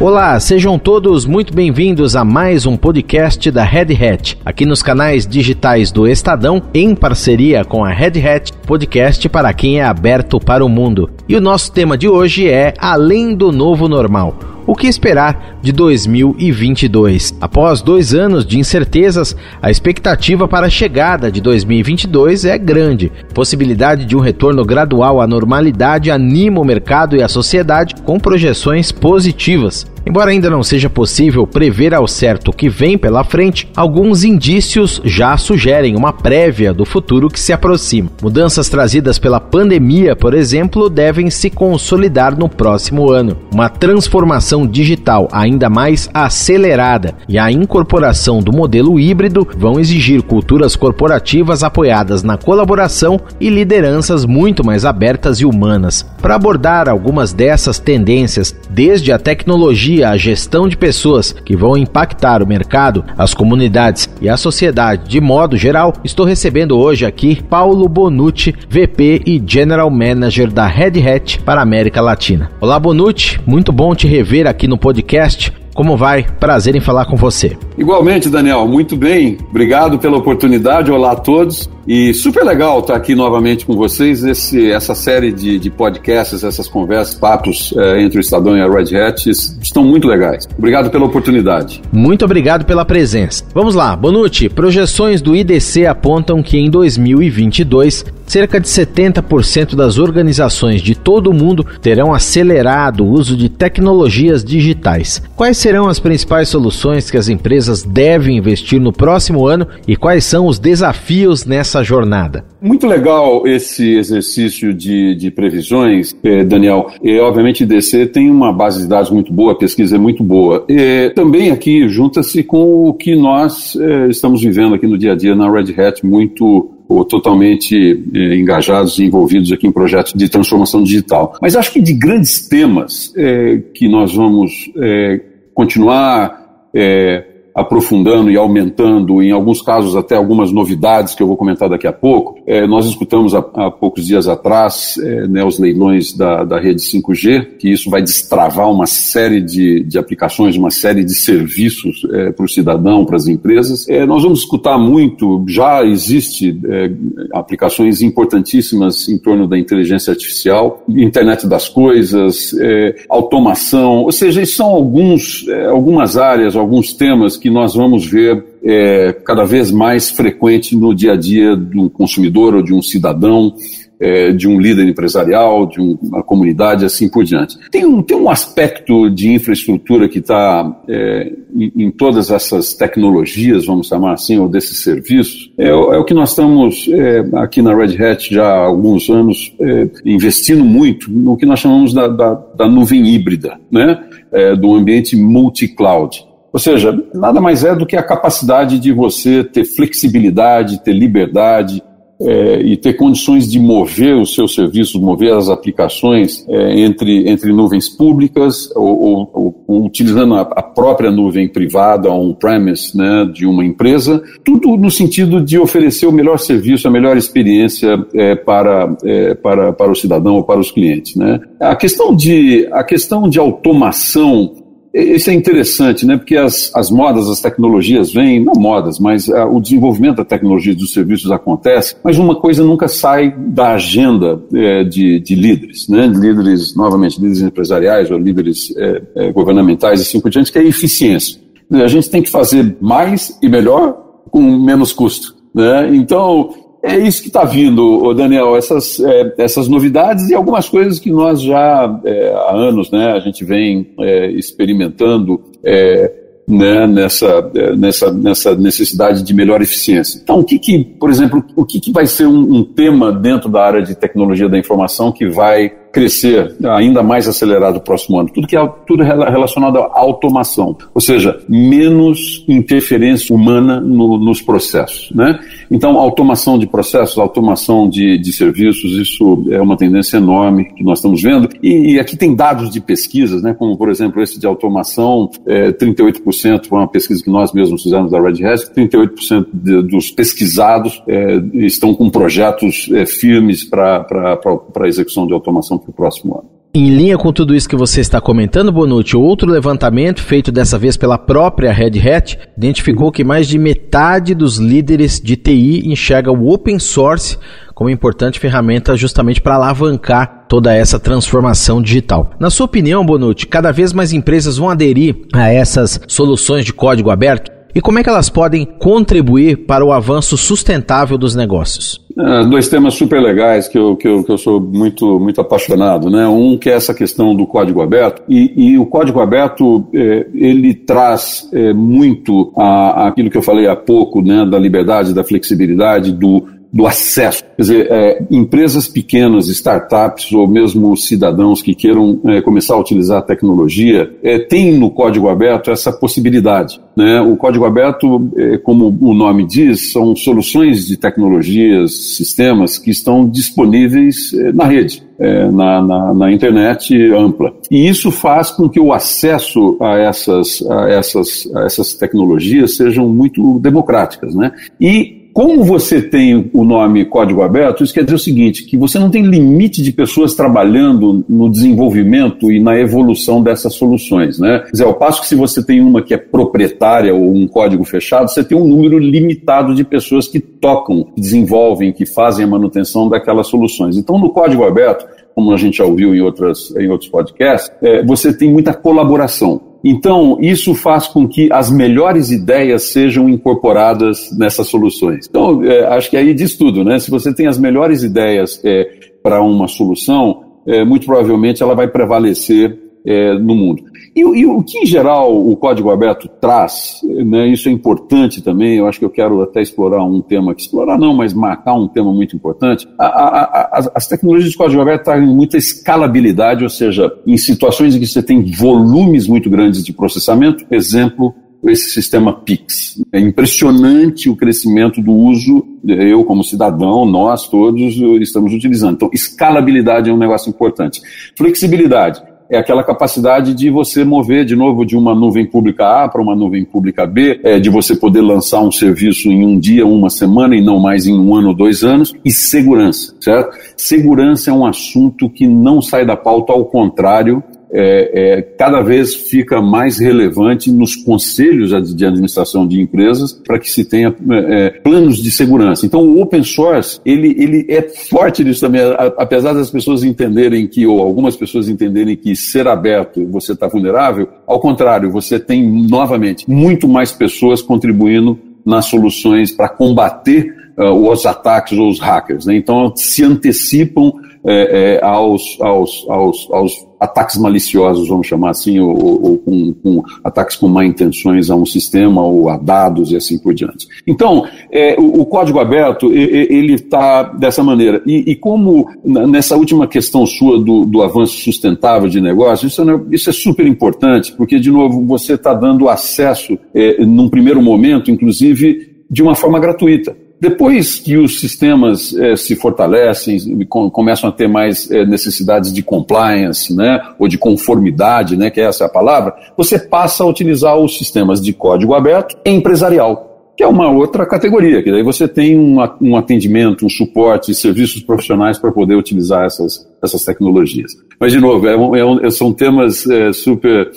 Olá, sejam todos muito bem-vindos a mais um podcast da Red Hat, aqui nos canais digitais do Estadão, em parceria com a Red Hat, podcast para quem é aberto para o mundo. E o nosso tema de hoje é Além do Novo Normal o que esperar de 2022? Após dois anos de incertezas, a expectativa para a chegada de 2022 é grande. Possibilidade de um retorno gradual à normalidade anima o mercado e a sociedade com projeções positivas. Embora ainda não seja possível prever ao certo o que vem pela frente, alguns indícios já sugerem uma prévia do futuro que se aproxima. Mudanças trazidas pela pandemia, por exemplo, devem se consolidar no próximo ano. Uma transformação digital ainda mais acelerada e a incorporação do modelo híbrido vão exigir culturas corporativas apoiadas na colaboração e lideranças muito mais abertas e humanas. Para abordar algumas dessas tendências, desde a tecnologia a gestão de pessoas que vão impactar o mercado, as comunidades e a sociedade de modo geral, estou recebendo hoje aqui Paulo Bonucci, VP e General Manager da Red Hat para a América Latina. Olá Bonucci, muito bom te rever aqui no podcast. Como vai? Prazer em falar com você. Igualmente, Daniel, muito bem. Obrigado pela oportunidade. Olá a todos. E super legal estar aqui novamente com vocês. Esse, essa série de, de podcasts, essas conversas, papos é, entre o Estadão e a Red Hat estão muito legais. Obrigado pela oportunidade. Muito obrigado pela presença. Vamos lá, Bonucci. Projeções do IDC apontam que em 2022 cerca de 70% das organizações de todo o mundo terão acelerado o uso de tecnologias digitais. Quais serão as principais soluções que as empresas devem investir no próximo ano e quais são os desafios nessa essa jornada? Muito legal esse exercício de, de previsões, eh, Daniel. E, obviamente, DC tem uma base de dados muito boa, a pesquisa é muito boa. E, também aqui junta-se com o que nós eh, estamos vivendo aqui no dia a dia na Red Hat, muito ou totalmente eh, engajados e envolvidos aqui em projetos de transformação digital. Mas acho que de grandes temas eh, que nós vamos eh, continuar aprofundando e aumentando, em alguns casos até algumas novidades que eu vou comentar daqui a pouco. É, nós escutamos há, há, poucos dias atrás é, né, os leilões da, da rede 5G, que isso vai destravar uma série de, de aplicações, uma série de serviços é, para o cidadão, para as empresas. É, nós vamos escutar muito, já existe é, aplicações importantíssimas em torno da inteligência artificial, internet das coisas, é, automação, ou seja, são alguns, algumas áreas, alguns temas que nós vamos ver é, cada vez mais frequente no dia a dia do consumidor ou de um cidadão, é, de um líder empresarial, de um, uma comunidade, assim por diante. Tem um, tem um aspecto de infraestrutura que está é, em, em, todas essas tecnologias, vamos chamar assim, ou desses serviços, é, é o que nós estamos é, aqui na Red Hat já há alguns anos é, investindo muito no que nós chamamos da, da, da nuvem híbrida, né? do ambiente multi-cloud. Ou seja, nada mais é do que a capacidade de você ter flexibilidade, ter liberdade é, e ter condições de mover os seus serviços, mover as aplicações é, entre, entre nuvens públicas ou, ou, ou utilizando a, a, própria nuvem privada, on-premise, né, de uma empresa, tudo no sentido de oferecer o melhor serviço, a melhor experiência é, para, é, para, para o cidadão ou para os clientes. Né. A, questão de, a questão de automação isso é interessante, né? Porque as, as modas, as tecnologias vêm, não modas, mas uh, o desenvolvimento da tecnologia e dos serviços acontece, mas uma coisa nunca sai da agenda é, de, de líderes, né? De líderes, novamente, líderes empresariais ou líderes é, é, governamentais e assim por diante, que é a eficiência. A gente tem que fazer mais e melhor com menos custo. Né? Então, é isso que está vindo, Daniel, essas, é, essas novidades e algumas coisas que nós já é, há anos né, a gente vem é, experimentando é, né, nessa, é, nessa, nessa necessidade de melhor eficiência. Então, o que, que por exemplo, o que, que vai ser um, um tema dentro da área de tecnologia da informação que vai crescer ainda mais acelerado no próximo ano. Tudo que é tudo relacionado à automação, ou seja, menos interferência humana no, nos processos, né? Então, automação de processos, automação de, de serviços, isso é uma tendência enorme que nós estamos vendo. E, e aqui tem dados de pesquisas, né? Como por exemplo esse de automação, é, 38% foi uma pesquisa que nós mesmos fizemos da Red Hat, 38% de, dos pesquisados é, estão com projetos é, firmes para a execução de automação para o próximo ano. Em linha com tudo isso que você está comentando, Bonucci, outro levantamento feito dessa vez pela própria Red Hat identificou que mais de metade dos líderes de TI enxerga o open source como importante ferramenta justamente para alavancar toda essa transformação digital. Na sua opinião, Bonucci, cada vez mais empresas vão aderir a essas soluções de código aberto? E como é que elas podem contribuir para o avanço sustentável dos negócios? É, dois temas super legais que eu, que eu, que eu sou muito, muito apaixonado. Né? Um que é essa questão do código aberto, e, e o código aberto é, ele traz é, muito a, aquilo que eu falei há pouco, né, da liberdade, da flexibilidade, do, do acesso. Quer dizer, é, empresas pequenas, startups ou mesmo cidadãos que queiram é, começar a utilizar a tecnologia, é, têm no código aberto essa possibilidade. Né? O código aberto, é, como o nome diz, são soluções de tecnologias, sistemas que estão disponíveis é, na rede. É, na, na, na, internet ampla. E isso faz com que o acesso a essas, a essas, a essas tecnologias sejam muito democráticas. Né? E como você tem o nome código aberto, isso quer dizer o seguinte, que você não tem limite de pessoas trabalhando no desenvolvimento e na evolução dessas soluções, né? Quer dizer, ao passo que se você tem uma que é proprietária ou um código fechado, você tem um número limitado de pessoas que tocam, que desenvolvem, que fazem a manutenção daquelas soluções. Então, no código aberto, como a gente já ouviu em, outras, em outros podcasts, é, você tem muita colaboração. Então, isso faz com que as melhores ideias sejam incorporadas nessas soluções. Então, é, acho que aí diz tudo, né? Se você tem as melhores ideias é, para uma solução, é, muito provavelmente ela vai prevalecer é, no mundo. E, e, o que, em geral, o código aberto traz, né, isso é importante também, eu acho que eu quero até explorar um tema, que explorar não, mas marcar um tema muito importante. A, a, a, as tecnologias de código aberto trazem muita escalabilidade, ou seja, em situações em que você tem volumes muito grandes de processamento, exemplo, esse sistema PIX. É impressionante o crescimento do uso, eu como cidadão, nós todos estamos utilizando. Então, escalabilidade é um negócio importante. Flexibilidade é aquela capacidade de você mover de novo de uma nuvem pública A para uma nuvem pública B, é, de você poder lançar um serviço em um dia, uma semana e não mais em um ano ou dois anos, e segurança, certo? Segurança é um assunto que não sai da pauta, ao contrário, é, é, cada vez fica mais relevante nos conselhos de administração de empresas para que se tenha é, é, planos de segurança. Então, o open source ele, ele é forte nisso também, apesar das pessoas entenderem que, ou algumas pessoas entenderem que ser aberto você está vulnerável, ao contrário, você tem novamente muito mais pessoas contribuindo nas soluções para combater uh, os ataques ou os hackers. Né? Então, se antecipam é, é, aos, aos, aos, aos ataques maliciosos, vamos chamar assim, ou, ou com, com, ataques com má intenções a um sistema ou a dados e assim por diante. Então, é, o, o, código aberto, ele está dessa maneira. E, e, como nessa última questão sua do, do avanço sustentável de negócio, isso é, isso é super importante, porque, de novo, você está dando acesso, é, num primeiro momento, inclusive, de uma forma gratuita. Depois que os sistemas eh, se fortalecem, com, começam a ter mais eh, necessidades de compliance, né, ou de conformidade, né, que essa é a palavra, você passa a utilizar os sistemas de código aberto empresarial que é uma outra categoria, que daí você tem um, um atendimento, um suporte, serviços profissionais para poder utilizar essas, essas tecnologias. Mas, de novo, é é são temas é, super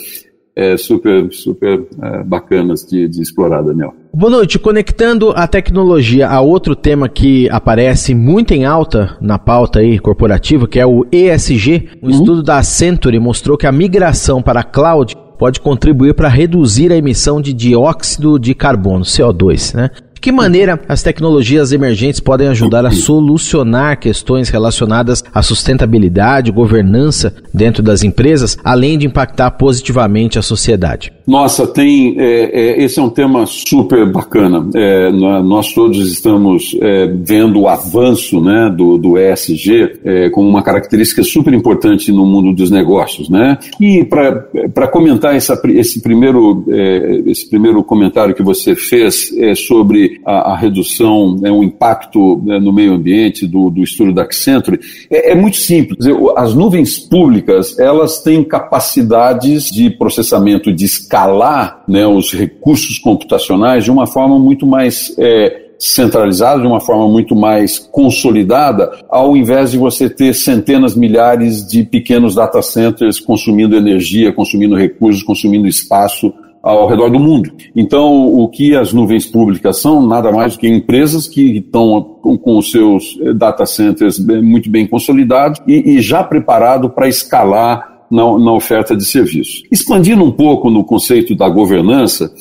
é, super, super é, bacanas de, de explorar, Daniel. Boa noite. Conectando a tecnologia a outro tema que aparece muito em alta na pauta aí corporativa, que é o ESG. Um uhum. estudo da Accenture mostrou que a migração para a cloud pode contribuir para reduzir a emissão de dióxido de carbono, CO2, né? De que maneira as tecnologias emergentes podem ajudar a solucionar questões relacionadas à sustentabilidade, governança dentro das empresas, além de impactar positivamente a sociedade? Nossa, tem. É, é, esse é um tema super bacana. É, nós todos estamos é, vendo o avanço né, do, do ESG é, como uma característica super importante no mundo dos negócios. Né? E para comentar essa, esse, primeiro, é, esse primeiro comentário que você fez sobre a, a redução, né, o impacto né, no meio ambiente do, do estudo da Accenture, é, é muito simples. As nuvens públicas, elas têm capacidades de processamento, de escalar né, os recursos computacionais de uma forma muito mais é, centralizada, de uma forma muito mais consolidada, ao invés de você ter centenas, milhares de pequenos data centers consumindo energia, consumindo recursos, consumindo espaço ao redor do mundo. Então, o que as nuvens públicas são, nada mais do que empresas que estão com, os seus data centers muito bem consolidados e, e já preparado para escalar na, na, oferta de serviço. Expandindo um pouco no conceito da governança,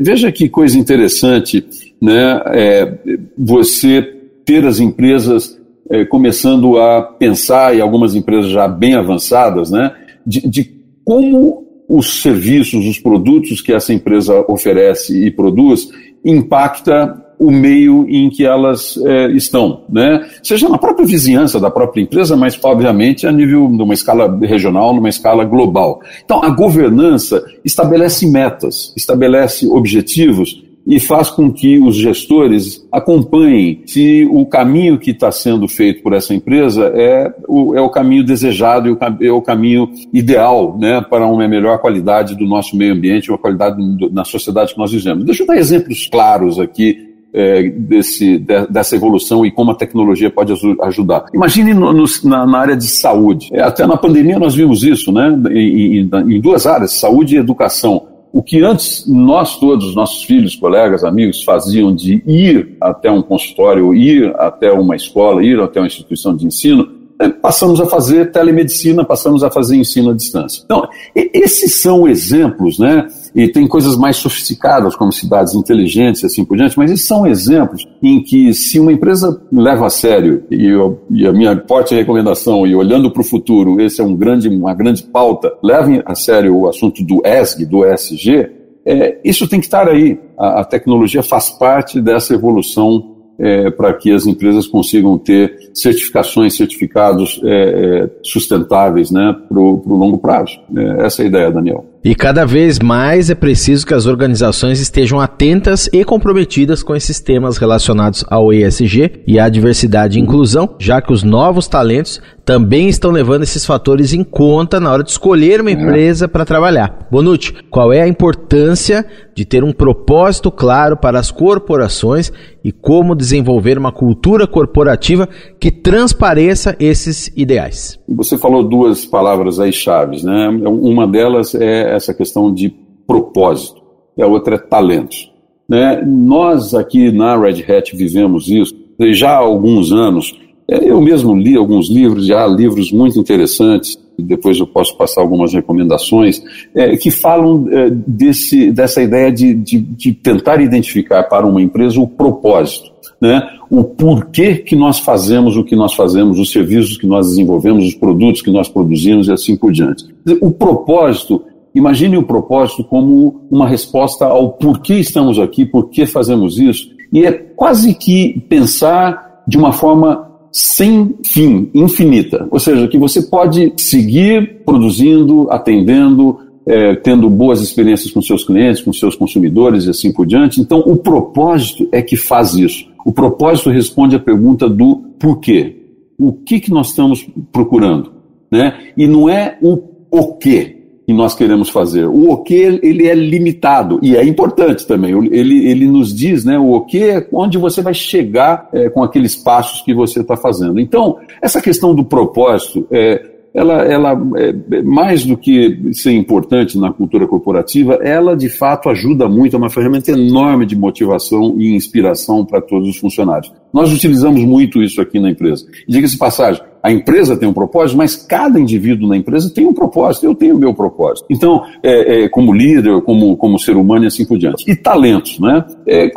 veja que coisa interessante, né? É, você ter as empresas é, começando a pensar, e algumas empresas já bem avançadas, né? de, de como os serviços, os produtos que essa empresa oferece e produz impacta o meio em que elas é, estão, né? Seja na própria vizinhança da própria empresa, mas obviamente a nível numa escala regional, numa escala global. Então a governança estabelece metas, estabelece objetivos e faz com que os gestores acompanhem se o caminho que está sendo feito por essa empresa é o, é o caminho desejado e o, é o caminho ideal né, para uma melhor qualidade do nosso meio ambiente, uma qualidade na sociedade que nós vivemos. Deixa eu dar exemplos claros aqui é, desse, de, dessa evolução e como a tecnologia pode ajudar. Imagine no, no, na, na, área de saúde. É, até na pandemia nós vimos isso, né? Em, em, em duas áreas, saúde e educação o que antes nós todos, nossos filhos, colegas, amigos, faziam de ir até um consultório, ir até uma escola, ir até uma instituição de ensino, passamos a fazer telemedicina, passamos a fazer ensino à distância. Então, esses são exemplos, né? E tem coisas mais sofisticadas, como cidades inteligentes e assim por diante, mas esses são exemplos em que, se uma empresa leva a sério, e, eu, e a minha forte recomendação, e olhando para o futuro, esse é um grande, uma grande pauta, levem a sério o assunto do ESG, do ESG, é, isso tem que estar aí. A, a tecnologia faz parte dessa evolução é, para que as empresas consigam ter certificações, certificados é, é, sustentáveis né, para o longo prazo. É, essa é a ideia, Daniel. E cada vez mais é preciso que as organizações estejam atentas e comprometidas com esses temas relacionados ao ESG e à diversidade e inclusão, já que os novos talentos também estão levando esses fatores em conta na hora de escolher uma empresa para trabalhar. Bonucci, qual é a importância de ter um propósito claro para as corporações e como desenvolver uma cultura corporativa que transpareça esses ideais? Você falou duas palavras aí chaves, né? Uma delas é essa questão de propósito, e a outra é talentos. Né? Nós aqui na Red Hat vivemos isso já há alguns anos. É, eu mesmo li alguns livros, já livros muito interessantes, depois eu posso passar algumas recomendações, é, que falam é, desse, dessa ideia de, de, de, tentar identificar para uma empresa o propósito, né? o porquê que nós fazemos o que nós fazemos, os serviços que nós desenvolvemos, os produtos que nós produzimos e assim por diante. O propósito Imagine o propósito como uma resposta ao porquê estamos aqui, por que fazemos isso, e é quase que pensar de uma forma sem fim, infinita. Ou seja, que você pode seguir produzindo, atendendo, é, tendo boas experiências com seus clientes, com seus consumidores e assim por diante. Então, o propósito é que faz isso. O propósito responde à pergunta do porquê. O que, que nós estamos procurando? Né? E não é o o quê que nós queremos fazer. O o que ele é limitado e é importante também. Ele, ele nos diz, né, o que é onde você vai chegar é, com aqueles passos que você está fazendo. Então, essa questão do propósito, é, ela, ela é, mais do que ser importante na cultura corporativa, ela de fato ajuda muito, é uma ferramenta enorme de motivação e inspiração para todos os funcionários. Nós utilizamos muito isso aqui na empresa. diga-se passagem, a empresa tem um propósito, mas cada indivíduo na empresa tem um propósito. Eu tenho o meu propósito. Então, é, é, como líder, como, como ser humano e assim por diante. E talentos, né? É,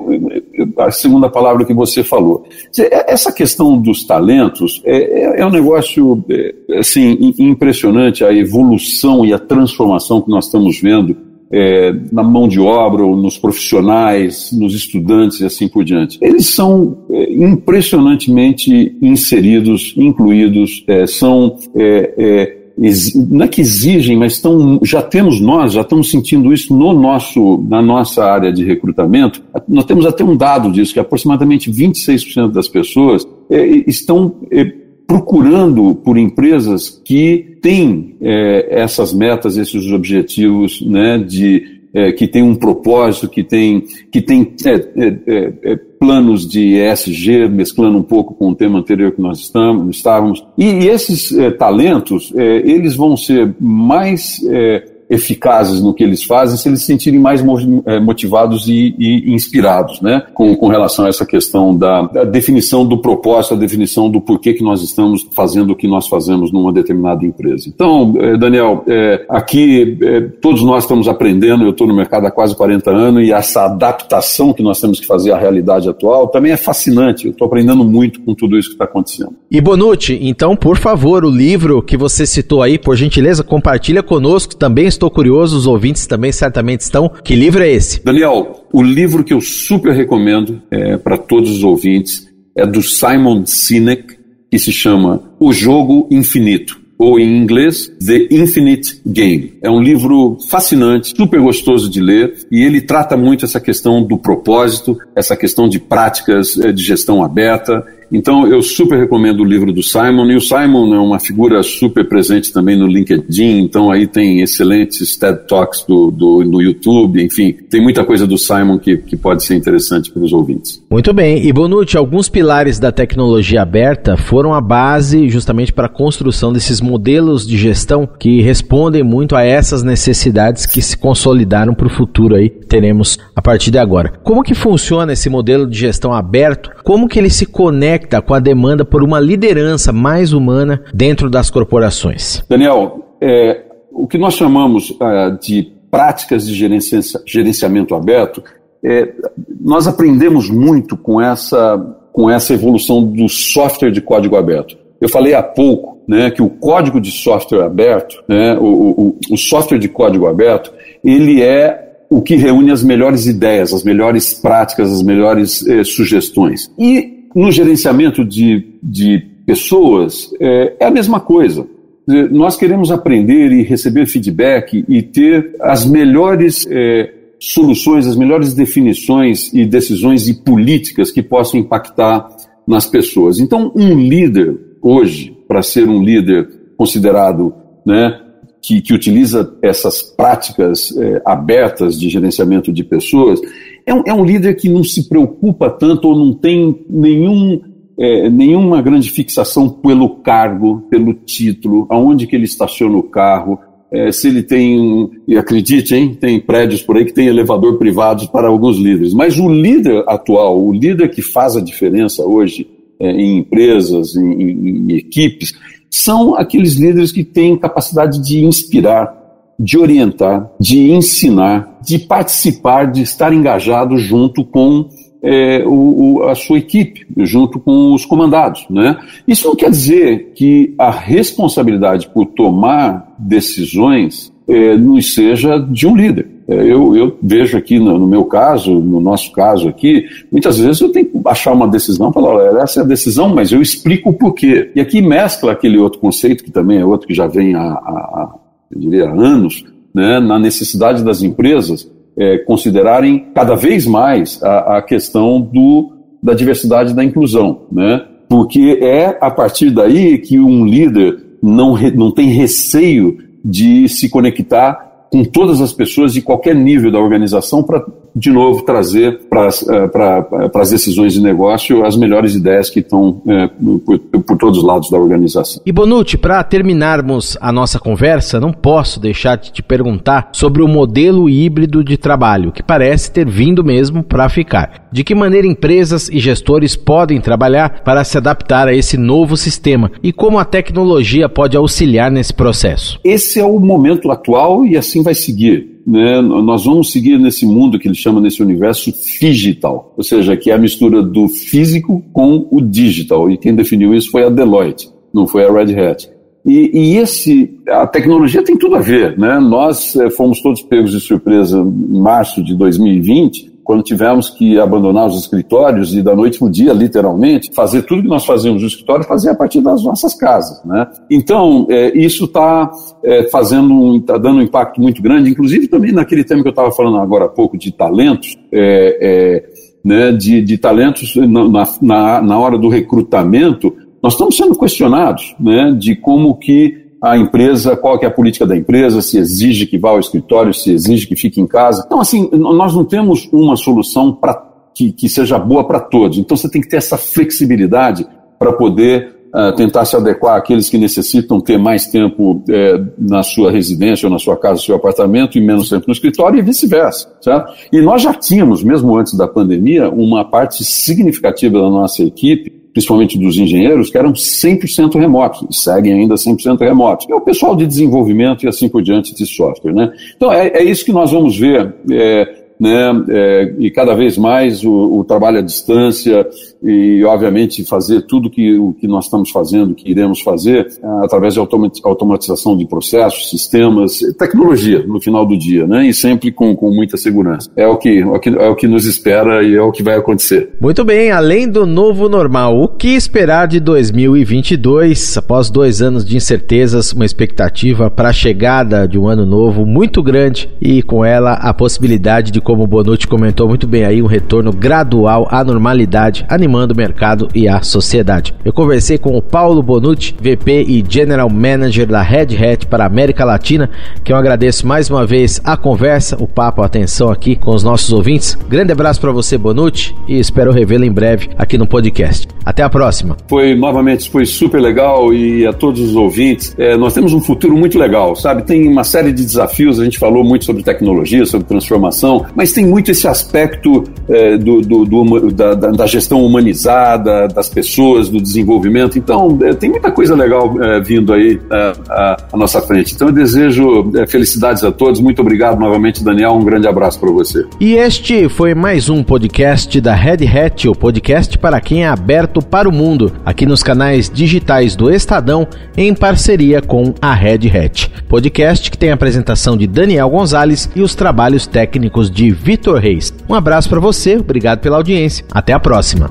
a segunda palavra que você falou. É, essa questão dos talentos é, é, é um negócio assim, impressionante, a evolução e a transformação que nós estamos vendo é, na mão de obra, ou nos profissionais, nos estudantes e assim por diante. Eles são é, impressionantemente inseridos, incluídos, é, são. É, é, não é que exigem, mas estão, já temos nós, já estamos sentindo isso no nosso, na nossa área de recrutamento. Nós temos até um dado disso, que aproximadamente 26% das pessoas é, estão procurando por empresas que têm é, essas metas, esses objetivos, né, de é, que tem um propósito, que tem, que tem é, é, é, é planos de ESG, mesclando um pouco com o tema anterior que nós estamos, estávamos. E, e esses talentos, eles vão ser mais eficazes no que eles fazem se eles se sentirem mais eh, motivados e, e inspirados, né? Com, com, relação a essa questão da, da, definição do propósito, a definição do porquê que nós estamos fazendo o que nós fazemos numa determinada empresa. Então, eh, Daniel, é, aqui é, todos nós estamos aprendendo, eu estou no mercado há quase 40 anos e essa adaptação que nós temos que fazer à realidade atual também é fascinante. Eu estou aprendendo muito com tudo isso que está acontecendo. E Bonucci, então, por favor, o livro que você citou aí, por gentileza, compartilha conosco também estou curioso, os ouvintes também certamente estão. Que livro é esse? Daniel, o livro que eu super recomendo é, para todos os ouvintes é do Simon Sinek, que se chama O Jogo Infinito ou em inglês, The Infinite Game. É um livro fascinante, super gostoso de ler, e ele trata muito essa questão do propósito, essa questão de práticas é, de gestão aberta, então, eu super recomendo o livro do Simon, e o Simon é uma figura super presente também no LinkedIn, então aí tem excelentes TED Talks do, do, do YouTube, enfim, tem muita coisa do Simon que, que pode ser interessante para os ouvintes. Muito bem, e Bonucci, alguns pilares da tecnologia aberta foram a base justamente para a construção desses modelos de gestão que respondem muito a essas necessidades que se consolidaram para o futuro aí, teremos a partir de agora. Como que funciona esse modelo de gestão aberto? Como que ele se conecta com a demanda por uma liderança mais humana dentro das corporações? Daniel, é, o que nós chamamos uh, de práticas de gerenciamento aberto, é, nós aprendemos muito com essa, com essa evolução do software de código aberto. Eu falei há pouco né, que o código de software aberto, né, o, o, o software de código aberto, ele é o que reúne as melhores ideias, as melhores práticas, as melhores eh, sugestões. E no gerenciamento de, de pessoas, é, é a mesma coisa. Nós queremos aprender e receber feedback e ter as melhores é, soluções, as melhores definições e decisões e políticas que possam impactar nas pessoas. Então, um líder hoje, para ser um líder considerado né, que, que utiliza essas práticas é, abertas de gerenciamento de pessoas, é um, é um líder que não se preocupa tanto ou não tem nenhum, é, nenhuma grande fixação pelo cargo, pelo título, aonde que ele estaciona o carro, é, se ele tem, e acredite, hein, tem prédios por aí que tem elevador privado para alguns líderes. Mas o líder atual, o líder que faz a diferença hoje é, em empresas, em, em, em equipes, são aqueles líderes que têm capacidade de inspirar, de orientar, de ensinar, de participar, de estar engajado junto com é, o, o, a sua equipe, junto com os comandados. Né? Isso não quer dizer que a responsabilidade por tomar decisões é, não seja de um líder. Eu, eu, vejo aqui no, no, meu caso, no nosso caso aqui, muitas vezes eu tenho que achar uma decisão, falar, olha, essa é a decisão, mas eu explico o porquê. E aqui mescla aquele outro conceito, que também é outro que já vem há, há eu diria, anos, né, na necessidade das empresas é, considerarem cada vez mais a, a questão do, da diversidade e da inclusão, né? porque é a partir daí que um líder não, não tem receio de se conectar com todas as pessoas de qualquer nível da organização para de novo, trazer para eh, as decisões de negócio as melhores ideias que estão é, por, por, todos os lados da organização. E Bonucci, para terminarmos a nossa conversa, não posso deixar de te perguntar sobre o modelo híbrido de trabalho, que parece ter vindo mesmo para ficar. De que maneira empresas e gestores podem trabalhar para se adaptar a esse novo sistema e como a tecnologia pode auxiliar nesse processo? Esse é o momento atual e assim vai seguir né, nós vamos seguir nesse mundo que ele chama nesse universo digital, ou seja, que é a mistura do físico com o digital. E quem definiu isso foi a Deloitte, não foi a Red Hat. E, e esse, a tecnologia tem tudo a ver, né? Nós é, fomos todos pegos de surpresa em março de 2020 quando tivemos que abandonar os escritórios e da noite para o dia, literalmente, fazer tudo que nós fazíamos no escritório, fazer a partir das nossas casas. Né? Então, é, isso está é, fazendo, está dando um impacto muito grande, inclusive também naquele tema que eu estava falando agora há pouco de talentos, é, é né, de, de, talentos na, na, na hora do recrutamento, nós estamos sendo questionados né, de como que a empresa, qual que é a política da empresa, se exige que vá ao escritório, se exige que fique em casa. Então, assim, nós não temos uma solução para que, que seja boa para todos. Então você tem que ter essa flexibilidade para poder uh, tentar se adequar àqueles que necessitam ter mais tempo uh, na sua residência ou na sua casa, no seu apartamento e menos tempo no escritório e vice-versa, certo? E nós já tínhamos, mesmo antes da pandemia, uma parte significativa da nossa equipe principalmente dos engenheiros, que eram 100% remotos, e seguem ainda 100% remotos. É o pessoal de desenvolvimento e assim por diante de software. Né? Então, é, é isso que nós vamos ver. É, né, é, e cada vez mais o, o, trabalho à distância e, obviamente, fazer tudo que, o que nós estamos fazendo, que iremos fazer, através de automatização de processos, sistemas, tecnologia, no final do dia, né, e sempre com, com muita segurança. É o, que, é o que, é o que nos espera e é o que vai acontecer. Muito bem, além do novo normal, o que esperar de 2022? Após dois anos de incertezas, uma expectativa para a chegada de um ano novo muito grande e com ela a possibilidade de como o Bonucci comentou muito bem aí, um retorno gradual à normalidade, animando o mercado e a sociedade. Eu conversei com o Paulo Bonucci, VP e General Manager da Red Hat para a América Latina, que eu agradeço mais uma vez a conversa, o papo, a atenção aqui com os nossos ouvintes. Grande abraço para você, Bonucci, e espero revê-lo em breve aqui no podcast. Até a próxima. Foi, novamente, foi super legal e a todos os ouvintes, é, nós temos um futuro muito legal, sabe? Tem uma série de desafios, a gente falou muito sobre tecnologia, sobre transformação, mas tem muito esse aspecto é, do, do, do da, da, gestão humanizada, das pessoas, do desenvolvimento. Então, é, tem muita coisa legal é, vindo aí é, à, à, nossa frente. Então, eu desejo é, felicidades a todos. Muito obrigado novamente, Daniel. Um grande abraço para você. E este foi mais um podcast da Red Hat, o podcast para quem é aberto para o mundo, aqui nos canais digitais do Estadão, em parceria com a Red Hat. Podcast que tem a apresentação de Daniel Gonzalez e os trabalhos técnicos de Vitor Reis. Um abraço para você, obrigado pela audiência. Até a próxima.